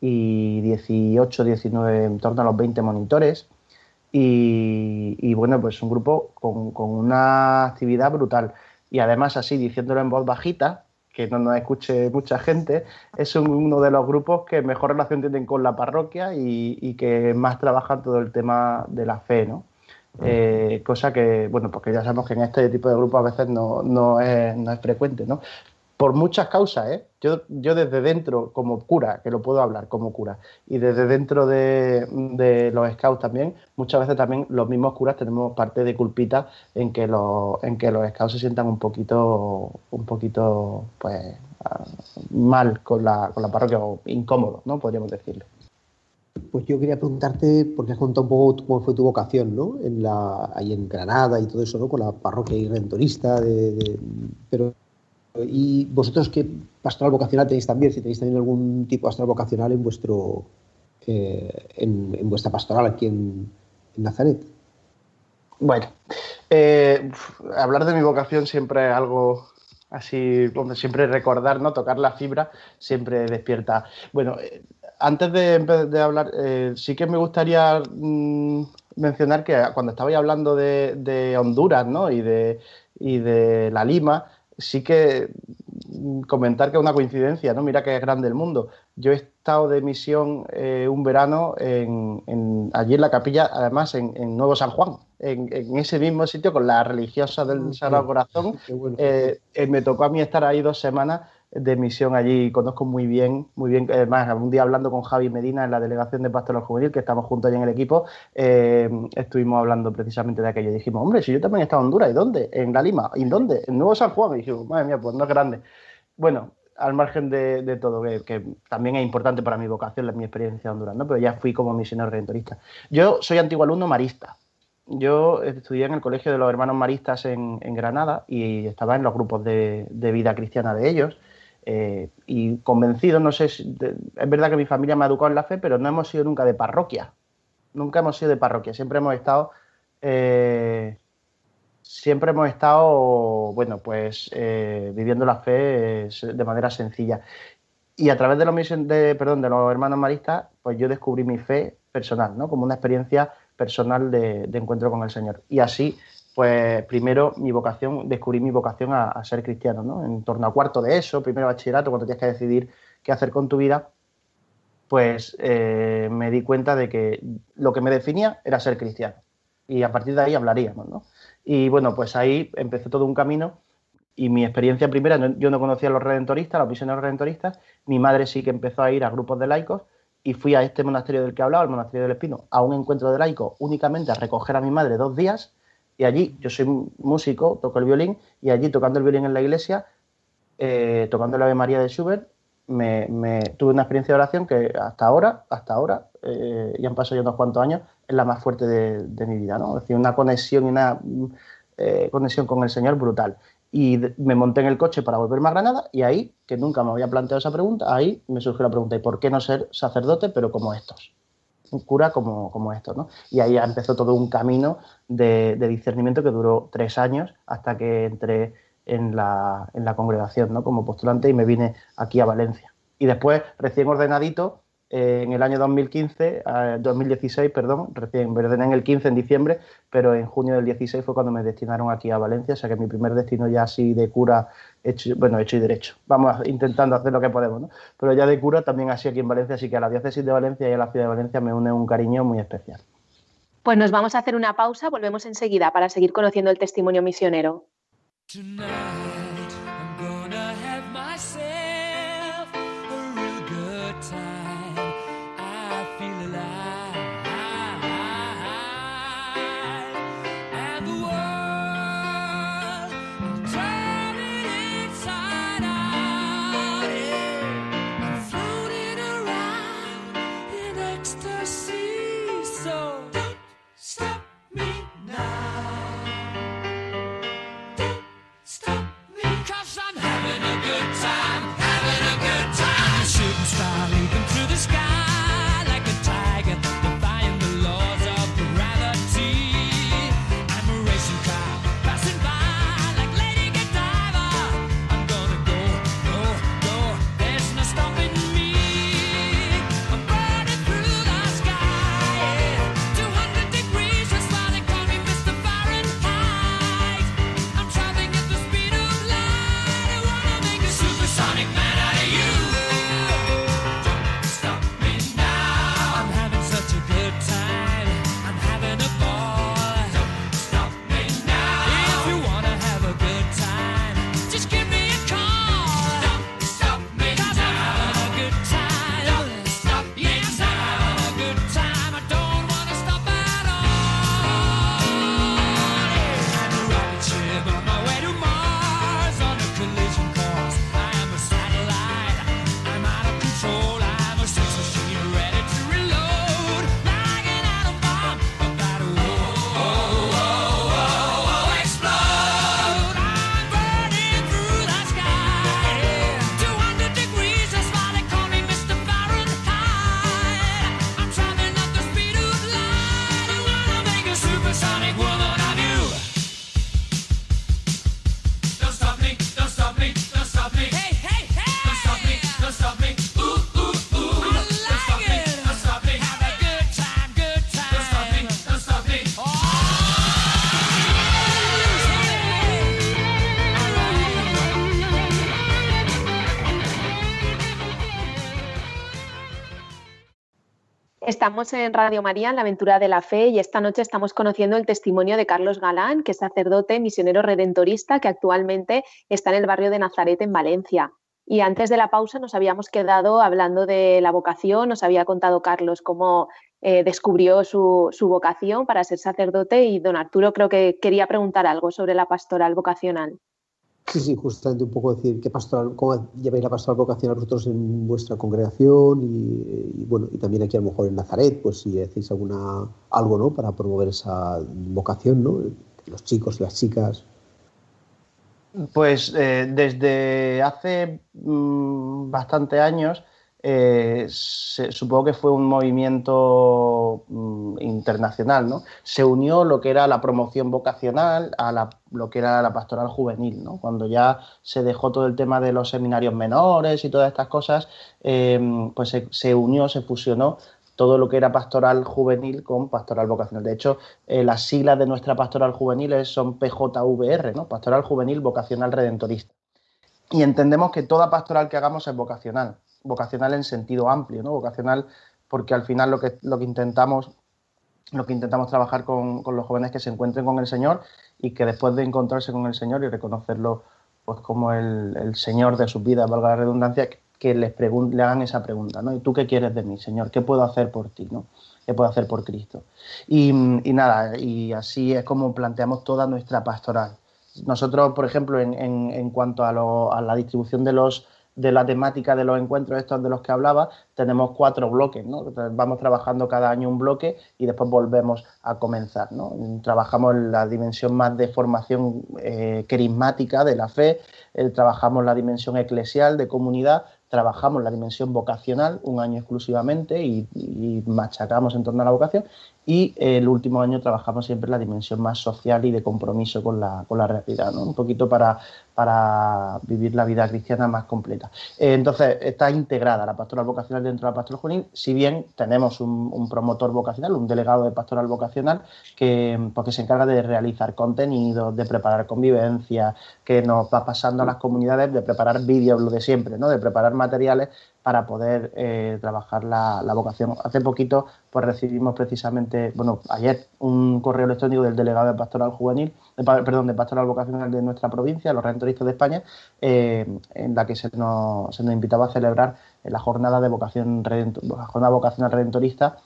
[SPEAKER 5] y 18, 19, en torno a los 20 monitores. Y, y bueno, pues un grupo con, con una actividad brutal. Y además, así diciéndolo en voz bajita, que no nos escuche mucha gente, es un- uno de los grupos que mejor relación tienen con la parroquia y, y que más trabajan todo el tema de la fe, ¿no? Eh, cosa que, bueno, porque ya sabemos que en este tipo de grupos a veces no, no, es, no es frecuente, ¿no? Por muchas causas, ¿eh? Yo, yo desde dentro, como cura, que lo puedo hablar como cura, y desde dentro de, de los scouts también, muchas veces también los mismos curas tenemos parte de culpita en que los, en que los scouts se sientan un poquito, un poquito, pues, ah, mal con la, con la parroquia, o incómodos, ¿no? Podríamos decirlo.
[SPEAKER 3] Pues yo quería preguntarte, porque has contado un poco cómo fue tu vocación, ¿no? En la, ahí en Granada y todo eso, ¿no? Con la parroquia y rentorista, de, de- pero ¿y vosotros qué pastoral vocacional tenéis también? Si tenéis también algún tipo de pastoral vocacional en vuestro eh, en, vuestra pastoral aquí en, en Nazaret.
[SPEAKER 5] Bueno, eh, hablar de mi vocación siempre es algo así, siempre recordar, ¿no? Tocar la fibra siempre despierta. Bueno, eh, antes de, de hablar, sí que me gustaría mm, mencionar que cuando estabais hablando de, de Honduras, ¿no? Y de, y de la Lima, sí que mm, comentar que es una coincidencia, ¿no? Mira que es grande el mundo. Yo he estado de misión eh, un verano en, en- allí en la capilla, además en, en Nuevo San Juan, en, en ese mismo sitio con las religiosas del Sagrado Corazón.
[SPEAKER 3] Qué bueno.
[SPEAKER 5] Eh, eh, me tocó a mí estar ahí dos semanas de misión allí, conozco muy bien, muy bien, además un día hablando con Javi Medina en la delegación de Pastoral Juvenil, que estamos juntos allí en el equipo, eh, estuvimos hablando precisamente de aquello. Dijimos, hombre, si yo también he estado en Honduras, ¿y dónde? En La Lima, ¿y dónde? En Nuevo San Juan. Y dijimos, madre mía, pues no es grande. Bueno, al margen de, de todo, que, que también es importante para mi vocación, la- mi experiencia en Honduras, ¿no? Pero ya fui como misionero redentorista. Yo soy antiguo alumno marista. Yo estudié en el Colegio de los Hermanos Maristas en, en Granada y estaba en los grupos de, de vida cristiana de ellos. Eh, y convencido, no sé, si- es verdad que mi familia me ha educado en la fe, pero no hemos sido nunca de parroquia. Nunca hemos sido de parroquia. Siempre hemos estado eh, siempre hemos estado, bueno, pues eh, viviendo la fe de manera sencilla. Y a través de los, de, perdón, de los hermanos maristas, pues yo descubrí mi fe personal, ¿no? Como una experiencia personal de encuentro con el Señor. Y así, pues primero mi vocación, descubrí mi vocación a, a ser cristiano, ¿no? En torno a cuarto de eso, primero bachillerato, cuando tienes que decidir qué hacer con tu vida, pues eh, me di cuenta de que lo que me definía era ser cristiano. Y a partir de ahí hablaríamos, ¿no? Y bueno, pues ahí empezó todo un camino y mi experiencia primera, no- yo no conocía a los redentoristas, los misioneros redentoristas, mi madre sí que empezó a ir a grupos de laicos y fui a este monasterio del que hablaba, el monasterio del Espino, a un encuentro de laicos únicamente a recoger a mi madre dos días y allí, yo soy músico, toco el violín y allí tocando el violín en la iglesia, eh, tocando el Ave María de Schubert, me, tuve una experiencia de oración que hasta ahora, hasta ahora, eh, ya han pasado ya unos cuantos años, es la más fuerte de, mi vida, ¿no? Es decir, una conexión y una eh, conexión con el Señor brutal. Y me monté en el coche para volverme a Granada y ahí, que nunca me había planteado esa pregunta, ahí me surgió la pregunta, ¿y por qué no ser sacerdote pero como estos? Cura como, como estos, ¿no? Y ahí empezó todo un camino de, de discernimiento que duró tres años hasta que entré en la, en la congregación, ¿no? Como postulante y me vine aquí a Valencia. Y después, recién ordenadito, eh, en el año 2015, eh, 2016, perdón, recién me ordené en el 15 en diciembre, pero en junio del 16 fue cuando me destinaron aquí a Valencia, o sea que mi primer destino ya así de cura, hecho, bueno, hecho y derecho. Vamos intentando hacer lo que podemos, ¿no? Pero ya de cura también así aquí en Valencia, así que a la diócesis de Valencia y a la ciudad de Valencia me une un cariño muy especial.
[SPEAKER 2] Pues nos vamos a hacer una pausa, volvemos enseguida para seguir conociendo el testimonio misionero.
[SPEAKER 6] Tonight
[SPEAKER 2] Estamos en Radio María, en la aventura de la fe, y esta noche estamos conociendo el testimonio de Carlos Galán, que es sacerdote misionero redentorista que actualmente está en el barrio de Nazaret, en Valencia. Y antes de la pausa nos habíamos quedado hablando de la vocación, nos había contado Carlos cómo eh, descubrió su, su vocación para ser sacerdote y don Arturo creo que quería preguntar algo sobre la pastoral vocacional.
[SPEAKER 3] Sí, sí, justamente un poco decir qué pastoral, cómo lleváis la pastoral vocacional vosotros en vuestra congregación y, y, bueno, y también aquí a lo mejor en Nazaret, pues si hacéis alguna algo, ¿no? Para promover esa vocación, ¿no? Los chicos, las chicas.
[SPEAKER 5] Pues eh, desde hace mm, bastante años, eh, se- supongo que fue un movimiento mm, internacional, ¿no? Se unió lo que era la promoción vocacional a la- lo que era la pastoral juvenil, ¿no? Cuando ya se dejó todo el tema de los seminarios menores y todas estas cosas, eh, pues se, unió, se fusionó todo lo que era pastoral juvenil con pastoral vocacional. De hecho, eh, las siglas de nuestra pastoral juvenil son PJVR, ¿no? Pastoral Juvenil Vocacional Redentorista. Y entendemos que toda pastoral que hagamos es vocacional, vocacional en sentido amplio, ¿no? Vocacional porque al final lo que, lo que intentamos lo que intentamos trabajar con, con los jóvenes que se encuentren con el Señor y que después de encontrarse con el Señor y reconocerlo pues como el, el Señor de sus vidas, valga la redundancia, que les le hagan esa pregunta, ¿no? ¿Y tú qué quieres de mí, Señor? ¿Qué puedo hacer por ti, no? ¿Qué puedo hacer por Cristo? Y, y nada, y así es como planteamos toda nuestra pastoral. Nosotros, por ejemplo, en, en- en cuanto a, lo- a la distribución de los de la temática de los encuentros estos de los que hablaba, tenemos cuatro bloques, ¿no? Vamos trabajando cada año un bloque y después volvemos a comenzar, ¿no? Trabajamos la dimensión más de formación eh, carismática de la fe, eh, trabajamos la dimensión eclesial de comunidad, trabajamos la dimensión vocacional un año exclusivamente y machacamos en torno a la vocación y el último año trabajamos siempre la dimensión más social y de compromiso con la, con la realidad, ¿no? un poquito para, para vivir la vida cristiana más completa. Eh, entonces, está integrada la pastoral vocacional dentro de la pastoral juvenil, si bien tenemos un, promotor vocacional, un delegado de pastoral vocacional, que, pues, que se encarga de realizar contenidos, de preparar convivencia, que nos va pasando a las comunidades, de preparar vídeos, lo de siempre, ¿no? de preparar materiales para poder eh, trabajar la, vocación. Hace poquito pues recibimos precisamente, bueno, ayer un correo electrónico del delegado de Pastoral Juvenil, de, perdón, de Pastoral Vocacional de nuestra provincia, los Redentoristas de España, eh, en la que se nos, se nos, invitaba a celebrar la jornada de vocación jornada vocacional redentorista,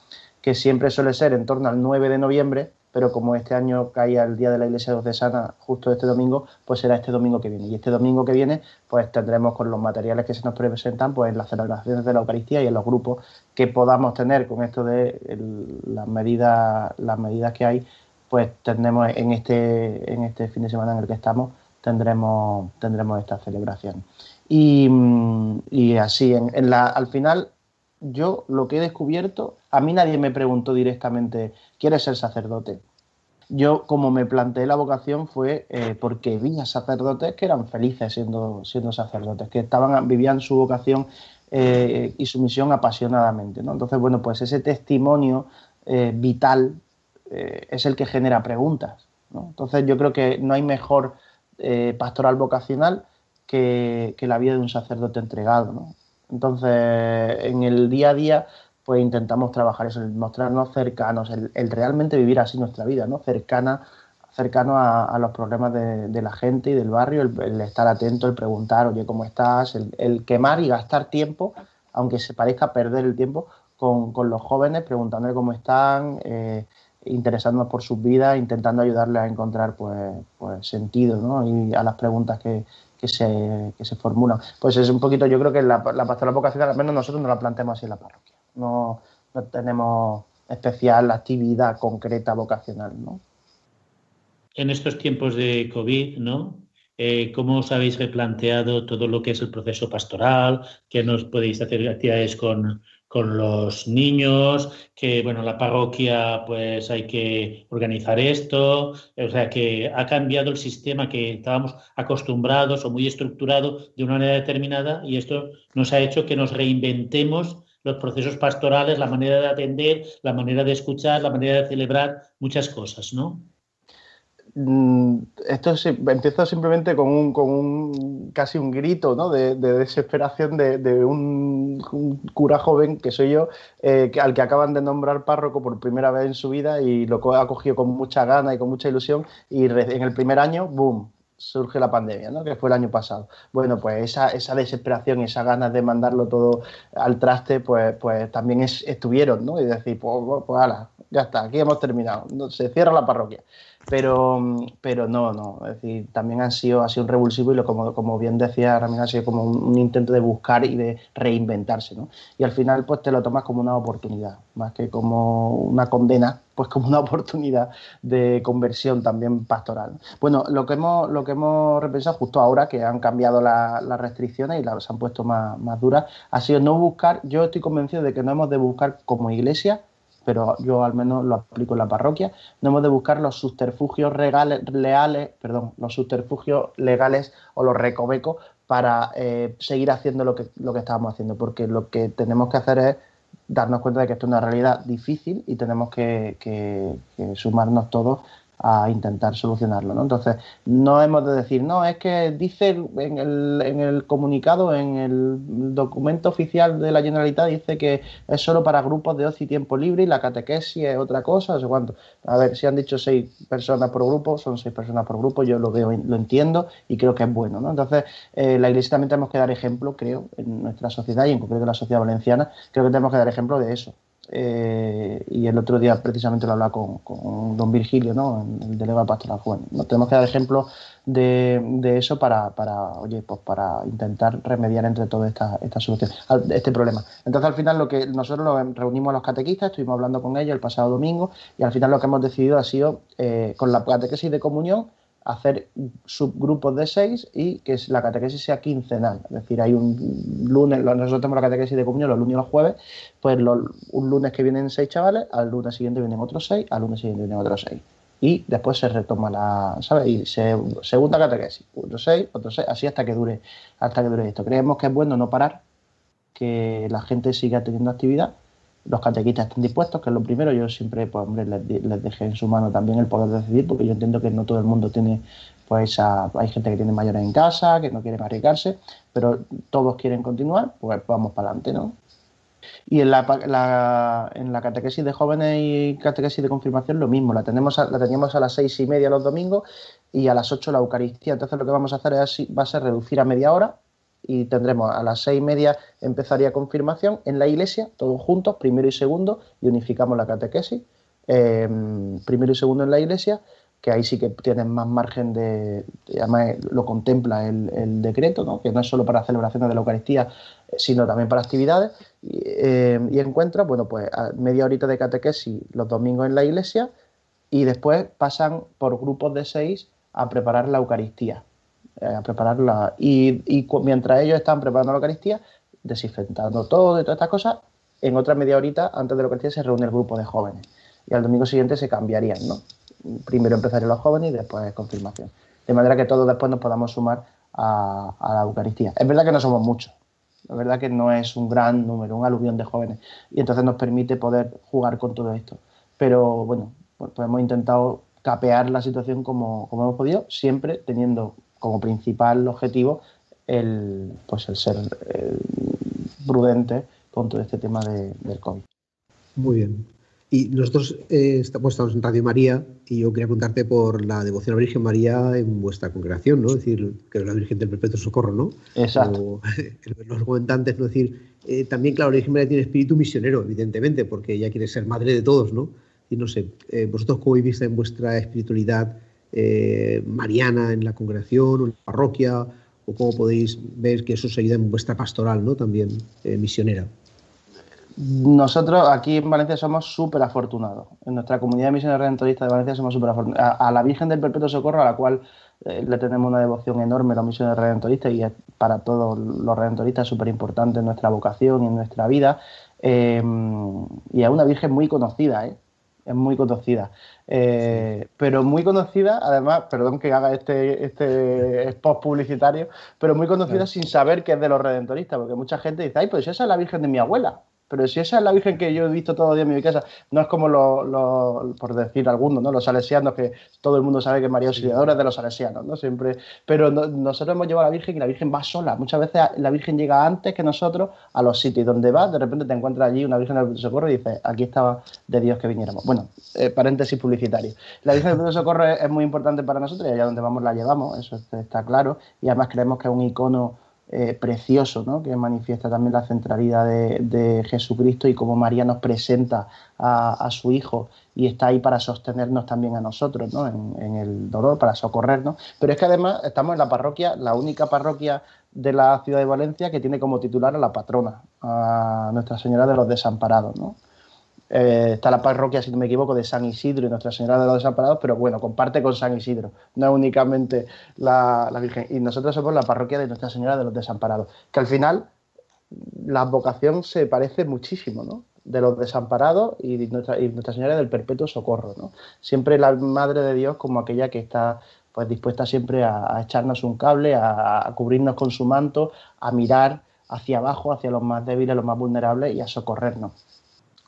[SPEAKER 5] que siempre suele ser en torno al 9 de noviembre, pero como este año caía el día de la Iglesia Diocesana justo este domingo, pues será este domingo que viene. Y este domingo que viene, pues tendremos con los materiales que se nos presentan, pues en las celebraciones de la Eucaristía y en los grupos que podamos tener con esto de las medidas, las medidas que hay, pues tendremos en este, en este fin de semana en el que estamos, tendremos, tendremos esta celebración. Y, y así, en la, al final, yo lo que he descubierto, a mí nadie me preguntó directamente, ¿quieres ser sacerdote? Yo, como me planteé la vocación, fue eh, porque vi a sacerdotes que eran felices siendo, siendo sacerdotes, que estaban, vivían su vocación eh, y su misión apasionadamente. ¿no? Entonces, bueno, pues ese testimonio eh, vital es el que genera preguntas. ¿no? Entonces, yo creo que no hay mejor pastoral vocacional que, que, la vida de un sacerdote entregado. ¿no? Entonces, en el día a día, pues intentamos trabajar eso, el mostrarnos cercanos, el, el realmente vivir así nuestra vida, ¿no? Cercana, cercano a, los problemas de, de, la gente y del barrio, el, el, estar atento, el preguntar, oye, ¿cómo estás? El, el, quemar y gastar tiempo, aunque se parezca perder el tiempo, con, con los jóvenes, preguntándole cómo están, eh, interesándonos por sus vidas, intentando ayudarles a encontrar pues, pues sentido, ¿no? Y a las preguntas que, que se, que se, formulan. Pues es un poquito, yo creo que la, la pastoral vocacional, al menos nosotros no la planteamos así en la parroquia. No, no tenemos especial actividad concreta vocacional, ¿no?
[SPEAKER 4] En estos tiempos de COVID, ¿no? Eh, ¿Cómo os habéis replanteado todo lo que es el proceso pastoral? ¿Que nos podéis hacer actividades con, con los niños? Que, bueno, la parroquia, pues hay que organizar esto. O sea, que ha cambiado el sistema que estábamos acostumbrados o muy estructurado de una manera determinada y esto nos ha hecho que nos reinventemos los procesos pastorales, la manera de atender, la manera de escuchar, la manera de celebrar, muchas cosas, ¿no?
[SPEAKER 5] Mm, Esto se, simplemente con un, con un casi un grito ¿no? de, de, desesperación de, de un, un, cura joven que soy yo, eh, al que acaban de nombrar párroco por primera vez en su vida y lo ha cogido con mucha gana y con mucha ilusión y en el primer año, ¡boom!, surge la pandemia, ¿no? que fue el año pasado. Bueno, pues esa, esa desesperación, esas ganas de mandarlo todo al traste, pues, pues también es, estuvieron, ¿no? Y decir, pues, pues ala, ya está, aquí hemos terminado, se cierra la parroquia. Pero, pero no, no, es decir, también han sido, ha sido un revulsivo y lo, como, como bien decía Ramírez, ha sido como un, intento de buscar y de reinventarse, ¿no? Y al final, pues te lo tomas como una oportunidad, más que como una condena, pues como una oportunidad de conversión también pastoral. Bueno, lo que hemos, lo que hemos repensado justo ahora que han cambiado las la restricciones y las han puesto más, más duras, ha sido no buscar, yo estoy convencido de que no hemos de buscar como iglesia pero yo al menos lo aplico en la parroquia, no hemos de buscar los subterfugios regales, leales, perdón, los subterfugios legales o los recovecos para eh, seguir haciendo lo que, lo que estábamos haciendo, porque lo que tenemos que hacer es darnos cuenta de que esto es una realidad difícil y tenemos que, que, que sumarnos todos a intentar solucionarlo. ¿no? Entonces, no hemos de decir, no, es que dice en el, comunicado, en el documento oficial de la Generalitat, dice que es solo para grupos de ocio y tiempo libre y la catequesis es otra cosa, no sé cuánto. A ver, si han dicho seis personas por grupo, son seis personas por grupo, yo lo veo, lo entiendo y creo que es bueno. ¿no? Entonces, eh, la Iglesia también tenemos que dar ejemplo, creo, en nuestra sociedad y en concreto en la sociedad valenciana, creo que tenemos que dar ejemplo de eso. Eh, y el otro día precisamente lo hablaba con, con don Virgilio, ¿no? el delegado pastoral joven. ¿no? Tenemos que dar ejemplo de, de eso para, para, oye, pues para intentar remediar entre todas estas esta soluciones, este problema. Entonces, al final, lo que nosotros lo reunimos a los catequistas, estuvimos hablando con ellos el pasado domingo, y al final lo que hemos decidido ha sido, eh, con la catequesis de comunión, hacer subgrupos de seis y que la catequesis sea quincenal. Es decir, hay un lunes, nosotros tenemos la catequesis de comunión los lunes y los jueves, pues un lunes que vienen seis chavales, al lunes siguiente vienen otros seis, al lunes siguiente vienen otros seis. Y después se retoma la, ¿sabes? Y se, segunda catequesis, otros seis, otros seis, así hasta que dure, hasta que dure esto. Creemos que es bueno no parar, que la gente siga teniendo actividad los catequistas estén dispuestos, que es lo primero. Yo siempre, pues, hombre, les, dejé en su mano también el poder decidir, porque yo entiendo que no todo el mundo tiene, pues, a, hay gente que tiene mayores en casa, que no quieren arriesgarse, pero todos quieren continuar, pues vamos para adelante, ¿no? Y en la, la, en la catequesis de jóvenes y catequesis de confirmación lo mismo, la, tenemos a, la teníamos a las seis y media los domingos y a las ocho la Eucaristía. Entonces lo que vamos a hacer es, va a ser reducir a media hora y tendremos a las seis y media empezaría confirmación en la iglesia, todos juntos, primero y segundo, y unificamos la catequesis, eh, primero y segundo en la iglesia, que ahí sí que tienen más margen de, además lo contempla el, decreto, ¿no? que no es solo para celebraciones de la Eucaristía, sino también para actividades. Y, eh, bueno, pues a media horita de catequesis los domingos en la iglesia y después pasan por grupos de seis a preparar la Eucaristía eh, a prepararla. Y, y, mientras ellos están preparando la Eucaristía, desinfectando todo y todas estas cosas, en otra media horita antes de la Eucaristía se reúne el grupo de jóvenes. Y al domingo siguiente se cambiarían, ¿no? Primero empezarían los jóvenes y después confirmación. De manera que todos después nos podamos sumar a, la Eucaristía. Es verdad que no somos muchos, la verdad que no es un gran número, un aluvión de jóvenes. Y entonces nos permite poder jugar con todo esto. Pero bueno, pues hemos intentado capear la situación como, como hemos podido, siempre teniendo como principal objetivo el, pues el ser el prudente con todo este tema de, del COVID.
[SPEAKER 3] Muy bien. Y nosotros eh, estamos, estamos en Radio María y yo quería preguntarte por la devoción a la Virgen María en vuestra congregación, ¿no? Es decir, que es la Virgen del Perpetuo Socorro, ¿no?
[SPEAKER 5] Exacto.
[SPEAKER 3] O, los comentantes, ¿no? Es decir, eh, también, claro, la Virgen María tiene espíritu misionero, evidentemente, porque ella quiere ser madre de todos, ¿no? Y no sé, eh, vosotros cómo vivís en vuestra espiritualidad eh, mariana en la congregación o en la parroquia, o cómo podéis ver que eso os ayuda en vuestra pastoral, ¿no? También eh, misionera.
[SPEAKER 5] Nosotros aquí en Valencia somos súper afortunados. En nuestra comunidad de misioneros redentoristas de Valencia somos súper afortunados. A, la Virgen del Perpetuo Socorro, a la cual eh, le tenemos una devoción enorme, los misioneros redentoristas, y es para todos los redentoristas súper importante en nuestra vocación y en nuestra vida. Y es una Virgen muy conocida, ¿eh? Es muy conocida. Eh, sí. Pero muy conocida, además, perdón que haga este, este spot publicitario, pero muy conocida claro. sin saber que es de los redentoristas, porque mucha gente dice, ay, pues esa es la Virgen de mi abuela. Pero si esa es la Virgen que yo he visto todos los días en mi casa, no es como, lo, lo, por decir algunos, ¿no? los salesianos, que todo el mundo sabe que María Auxiliadora es de los salesianos, ¿no? Siempre, pero no, nosotros hemos llevado a la Virgen y la Virgen va sola. Muchas veces la Virgen llega antes que nosotros a los sitios donde vas, de repente te encuentras allí una Virgen del Socorro y dices, aquí estaba de Dios que viniéramos. Bueno, eh, paréntesis publicitario. La Virgen del Socorro es, es, muy importante para nosotros y allá donde vamos la llevamos, eso está claro, y además creemos que es un icono eh, precioso, ¿no? que manifiesta también la centralidad de, Jesucristo y cómo María nos presenta a, a, su Hijo y está ahí para sostenernos también a nosotros ¿no? en, en, el dolor, para socorrernos. Pero es que además estamos en la parroquia, la única parroquia de la ciudad de Valencia que tiene como titular a la patrona, a Nuestra Señora de los Desamparados. ¿no? Eh, está la parroquia, si no me equivoco, de San Isidro y Nuestra Señora de los Desamparados, pero bueno, comparte con San Isidro, no únicamente la, la, Virgen. Y nosotros somos la parroquia de Nuestra Señora de los Desamparados, que al final la vocación se parece muchísimo, ¿no? De los desamparados y Nuestra, y Nuestra Señora del Perpetuo Socorro, ¿no? Siempre la Madre de Dios como aquella que está pues dispuesta siempre a, a echarnos un cable, a, a cubrirnos con su manto, a mirar hacia abajo, hacia los más débiles, los más vulnerables y a socorrernos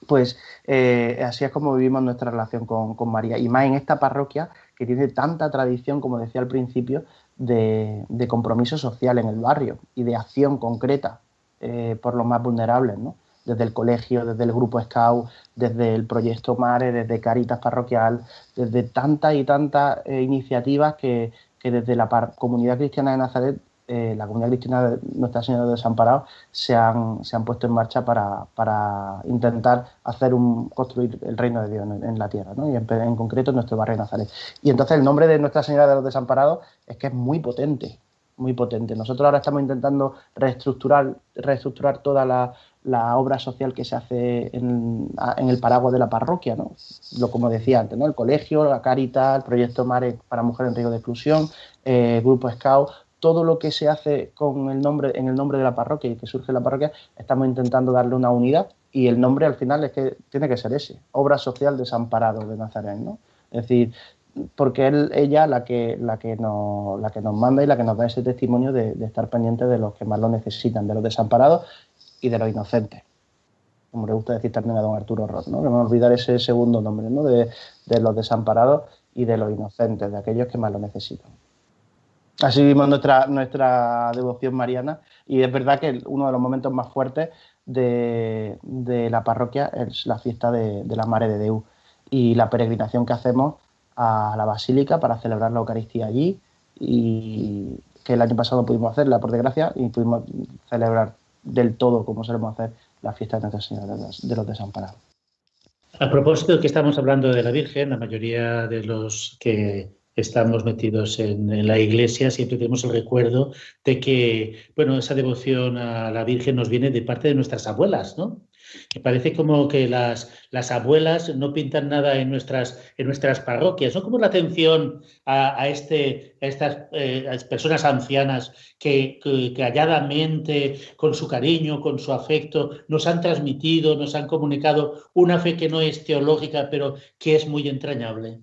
[SPEAKER 5] pues eh, así es como vivimos nuestra relación con, María. Y más en esta parroquia que tiene tanta tradición, como decía al principio, de, compromiso social en el barrio y de acción concreta eh, por los más vulnerables, ¿no? desde el colegio, desde el grupo Scout, desde el proyecto Mare, desde Caritas Parroquial, desde tantas y tantas eh, iniciativas que, que desde la comunidad cristiana de Nazaret, eh, la comunidad cristiana de Nuestra Señora de Desamparados, se han, se han puesto en marcha para, para intentar hacer un, construir el reino de Dios en, la tierra, ¿no? y en, concreto en nuestro barrio de Nazaret. Y entonces el nombre de Nuestra Señora de los Desamparados es que es muy potente, muy potente. Nosotros ahora estamos intentando reestructurar, reestructurar toda la, la obra social que se hace en, en el paraguas de la parroquia, ¿no? Lo como decía antes, ¿no? El colegio, la Caritas, el proyecto Mare para mujeres en riesgo de exclusión, eh, Grupo Scout, todo lo que se hace con el nombre, en el nombre de la parroquia y que surge la parroquia, estamos intentando darle una unidad y el nombre al final es que tiene que ser ese, Obra Social Desamparado de Nazaret, ¿no? Es decir, porque él, ella la que, la, que nos, la que nos manda y la que nos da ese testimonio de, estar pendiente de los que más lo necesitan, de los desamparados y de los inocentes. Como le gusta decir también a don Arturo Ross, ¿no? Que no olvidar ese segundo nombre, ¿no? De los desamparados y de los inocentes, de aquellos que más lo necesitan. Así vivimos nuestra, nuestra devoción mariana y es verdad que uno de los momentos más fuertes de, de la parroquia es la fiesta de, de la Mare de Deu y la peregrinación que hacemos a la Basílica para celebrar la Eucaristía allí y que el año pasado pudimos hacerla por desgracia y pudimos celebrar del todo como solemos hacer la fiesta de Nuestra Señora de los Desamparados.
[SPEAKER 4] A propósito de que estamos hablando de la Virgen, la mayoría de los que estamos metidos en, la iglesia siempre tenemos el recuerdo de que, bueno, esa devoción a la Virgen nos viene de parte de nuestras abuelas, ¿no? Me parece como que las, las abuelas no pintan nada en nuestras, en nuestras parroquias, ¿no? Como la atención a, a, este, a estas eh, personas ancianas que, que, que calladamente, con su cariño, con su afecto, nos han transmitido, nos han comunicado una fe que no es teológica, pero que es muy entrañable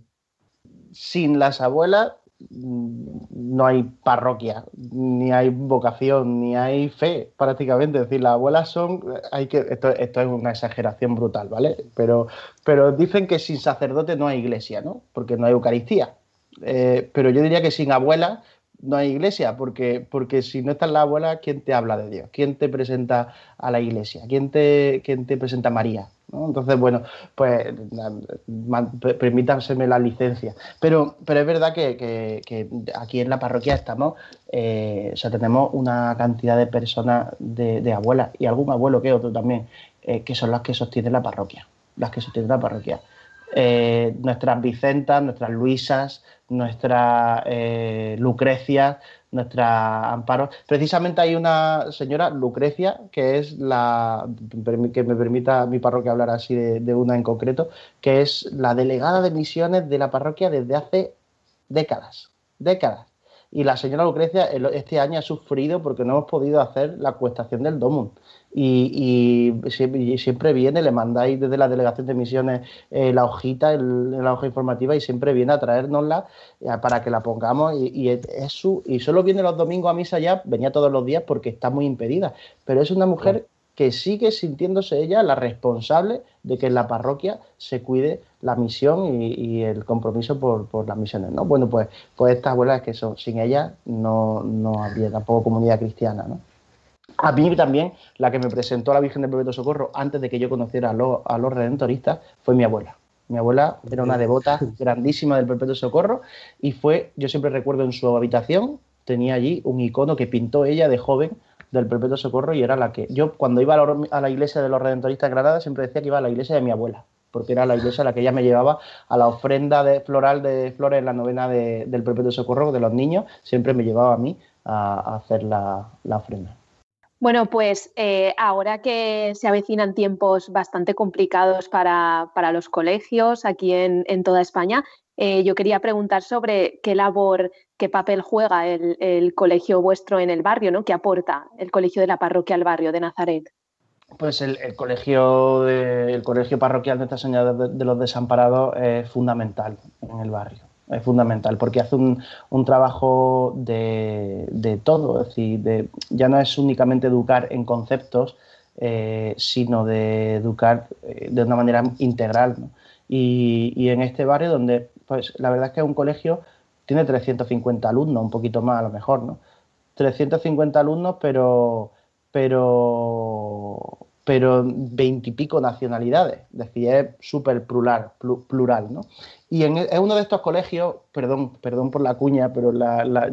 [SPEAKER 5] sin las abuelas no hay parroquia, ni hay vocación, ni hay fe prácticamente. Es decir, las abuelas son, hay que, esto, es una exageración brutal, ¿vale? Pero, pero dicen que sin sacerdote no hay iglesia, ¿no? Porque no hay Eucaristía. Eh, pero yo diría que sin abuela no hay iglesia, porque, porque si no están las abuelas, ¿quién te habla de Dios? ¿Quién te presenta a la iglesia? ¿Quién te, quién te presenta a María? Entonces, bueno, pues permítanseme la licencia. Pero, pero es verdad que, que, aquí en la parroquia estamos, eh, o sea, tenemos una cantidad de personas, de, abuelas y algún abuelo que otro también, eh, que son las que sostienen la parroquia, las que sostienen la parroquia. Eh, nuestras Vicentas, nuestras Luisas, nuestra eh, Lucrecia, nuestra Amparo. Precisamente hay una señora, Lucrecia, que es la, que me permita mi parroquia hablar así de, de, una en concreto, que es la delegada de misiones de la parroquia desde hace décadas, décadas. Y la señora Lucrecia este año ha sufrido porque no hemos podido hacer la cuestación del DOMUN. Y, y, siempre viene, le mandáis desde la delegación de misiones eh, la hojita, la hoja informativa, y siempre viene a traérnosla eh, para que la pongamos. Y, y, es su, y solo viene los domingos a misa ya, venía todos los días porque está muy impedida. Pero es una mujer que sigue sintiéndose ella la responsable de que en la parroquia se cuide la misión y, y el compromiso por, por, las misiones. ¿no? Bueno, pues, pues estas abuelas que son, sin ella no, no habría tampoco comunidad cristiana. ¿no? A mí también, la que me presentó a la Virgen del Perpetuo Socorro antes de que yo conociera a los, a los redentoristas fue mi abuela. Mi abuela era una devota grandísima del Perpetuo Socorro y fue, yo siempre recuerdo en su habitación, tenía allí un icono que pintó ella de joven del Perpetuo Socorro y era la que yo cuando iba a la, iglesia de los redentoristas de Granada siempre decía que iba a la iglesia de mi abuela porque era la iglesia a la que ella me llevaba a la ofrenda de, floral de flores en la novena de, del Perpetuo Socorro de los niños, siempre me llevaba a mí a, a hacer la, la ofrenda.
[SPEAKER 2] Bueno, pues eh, ahora que se avecinan tiempos bastante complicados para, para los colegios aquí en, en toda España, eh, yo quería preguntar sobre qué labor, qué papel juega el, el, colegio vuestro en el barrio, ¿no? ¿Qué aporta el colegio de la parroquia al barrio de Nazaret?
[SPEAKER 5] Pues el, colegio el colegio parroquial de Nuestra Señora de, los Desamparados es fundamental en el barrio es fundamental porque hace un, un trabajo de, de, todo, es decir, de, ya no es únicamente educar en conceptos, eh, sino de educar eh, de una manera integral. Y, y, en este barrio donde pues la verdad es que un colegio tiene 350 alumnos, un poquito más a lo mejor, ¿no? 350 alumnos, pero, pero, pero veintipico nacionalidades, es decir, es súper plural, plural, ¿no? Y en, es uno de estos colegios, perdón, perdón por la cuña, pero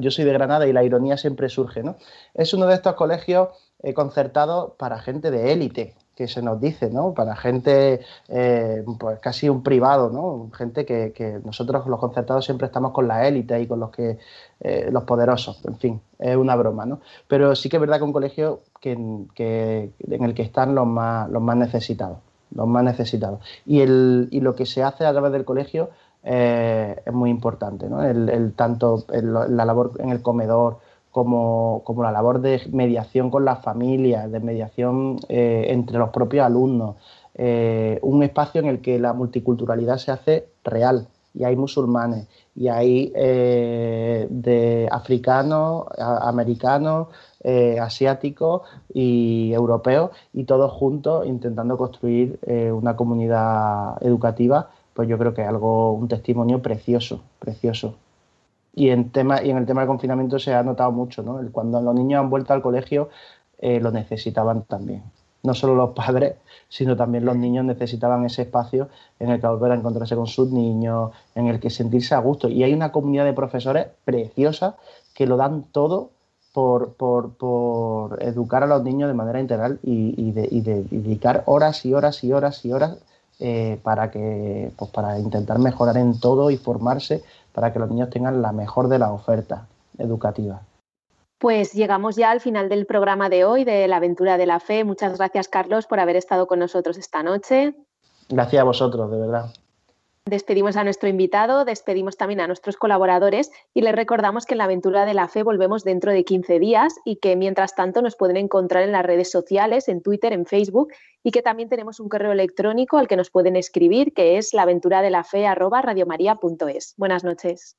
[SPEAKER 5] yo soy de Granada y la ironía siempre surge, ¿no? Es uno de estos colegios eh, concertados para gente de élite, que se nos dice, ¿no? Para gente, eh, pues casi un privado, ¿no? Gente que, que, nosotros los concertados siempre estamos con la élite y con los que eh, los poderosos, en fin, es una broma, ¿no? Pero sí que es verdad que un colegio que, que, en el que están los más, los más necesitados, los más necesitados. Y, el, y lo que se hace a través del colegio eh, es muy importante, ¿no? El, el tanto la labor en el comedor, como, como, la labor de mediación con las familias, de mediación eh, entre los propios alumnos, eh, un espacio en el que la multiculturalidad se hace real y hay musulmanes y hay eh, de africanos, americanos, asiáticos y europeos y todos juntos intentando construir una comunidad educativa, pues yo creo que es algo, un testimonio precioso, precioso. Y en, tema, y en el tema del confinamiento se ha notado mucho, ¿no? Cuando los niños han vuelto al colegio, eh, lo necesitaban también. No solo los padres, sino también los niños necesitaban ese espacio en el que volver a encontrarse con sus niños, en el que sentirse a gusto. Y hay una comunidad de profesores preciosa que lo dan todo por, por, por educar a los niños de manera integral y, y, de, y, de, y dedicar horas y horas y horas y horas eh, para que pues para intentar mejorar en todo y formarse para que los niños tengan la mejor de las ofertas educativas.
[SPEAKER 2] Pues llegamos ya al final del programa de hoy de la aventura de la fe. Muchas gracias, Carlos, por haber estado con nosotros esta noche.
[SPEAKER 5] Gracias a vosotros, de verdad.
[SPEAKER 2] Despedimos a nuestro invitado, despedimos también a nuestros colaboradores y les recordamos que en la aventura de la fe volvemos dentro de 15 días y que mientras tanto nos pueden encontrar en las redes sociales, en Twitter, en Facebook y que también tenemos un correo electrónico al que nos pueden escribir que es laventuradelafe@radiomaria.es. Buenas noches.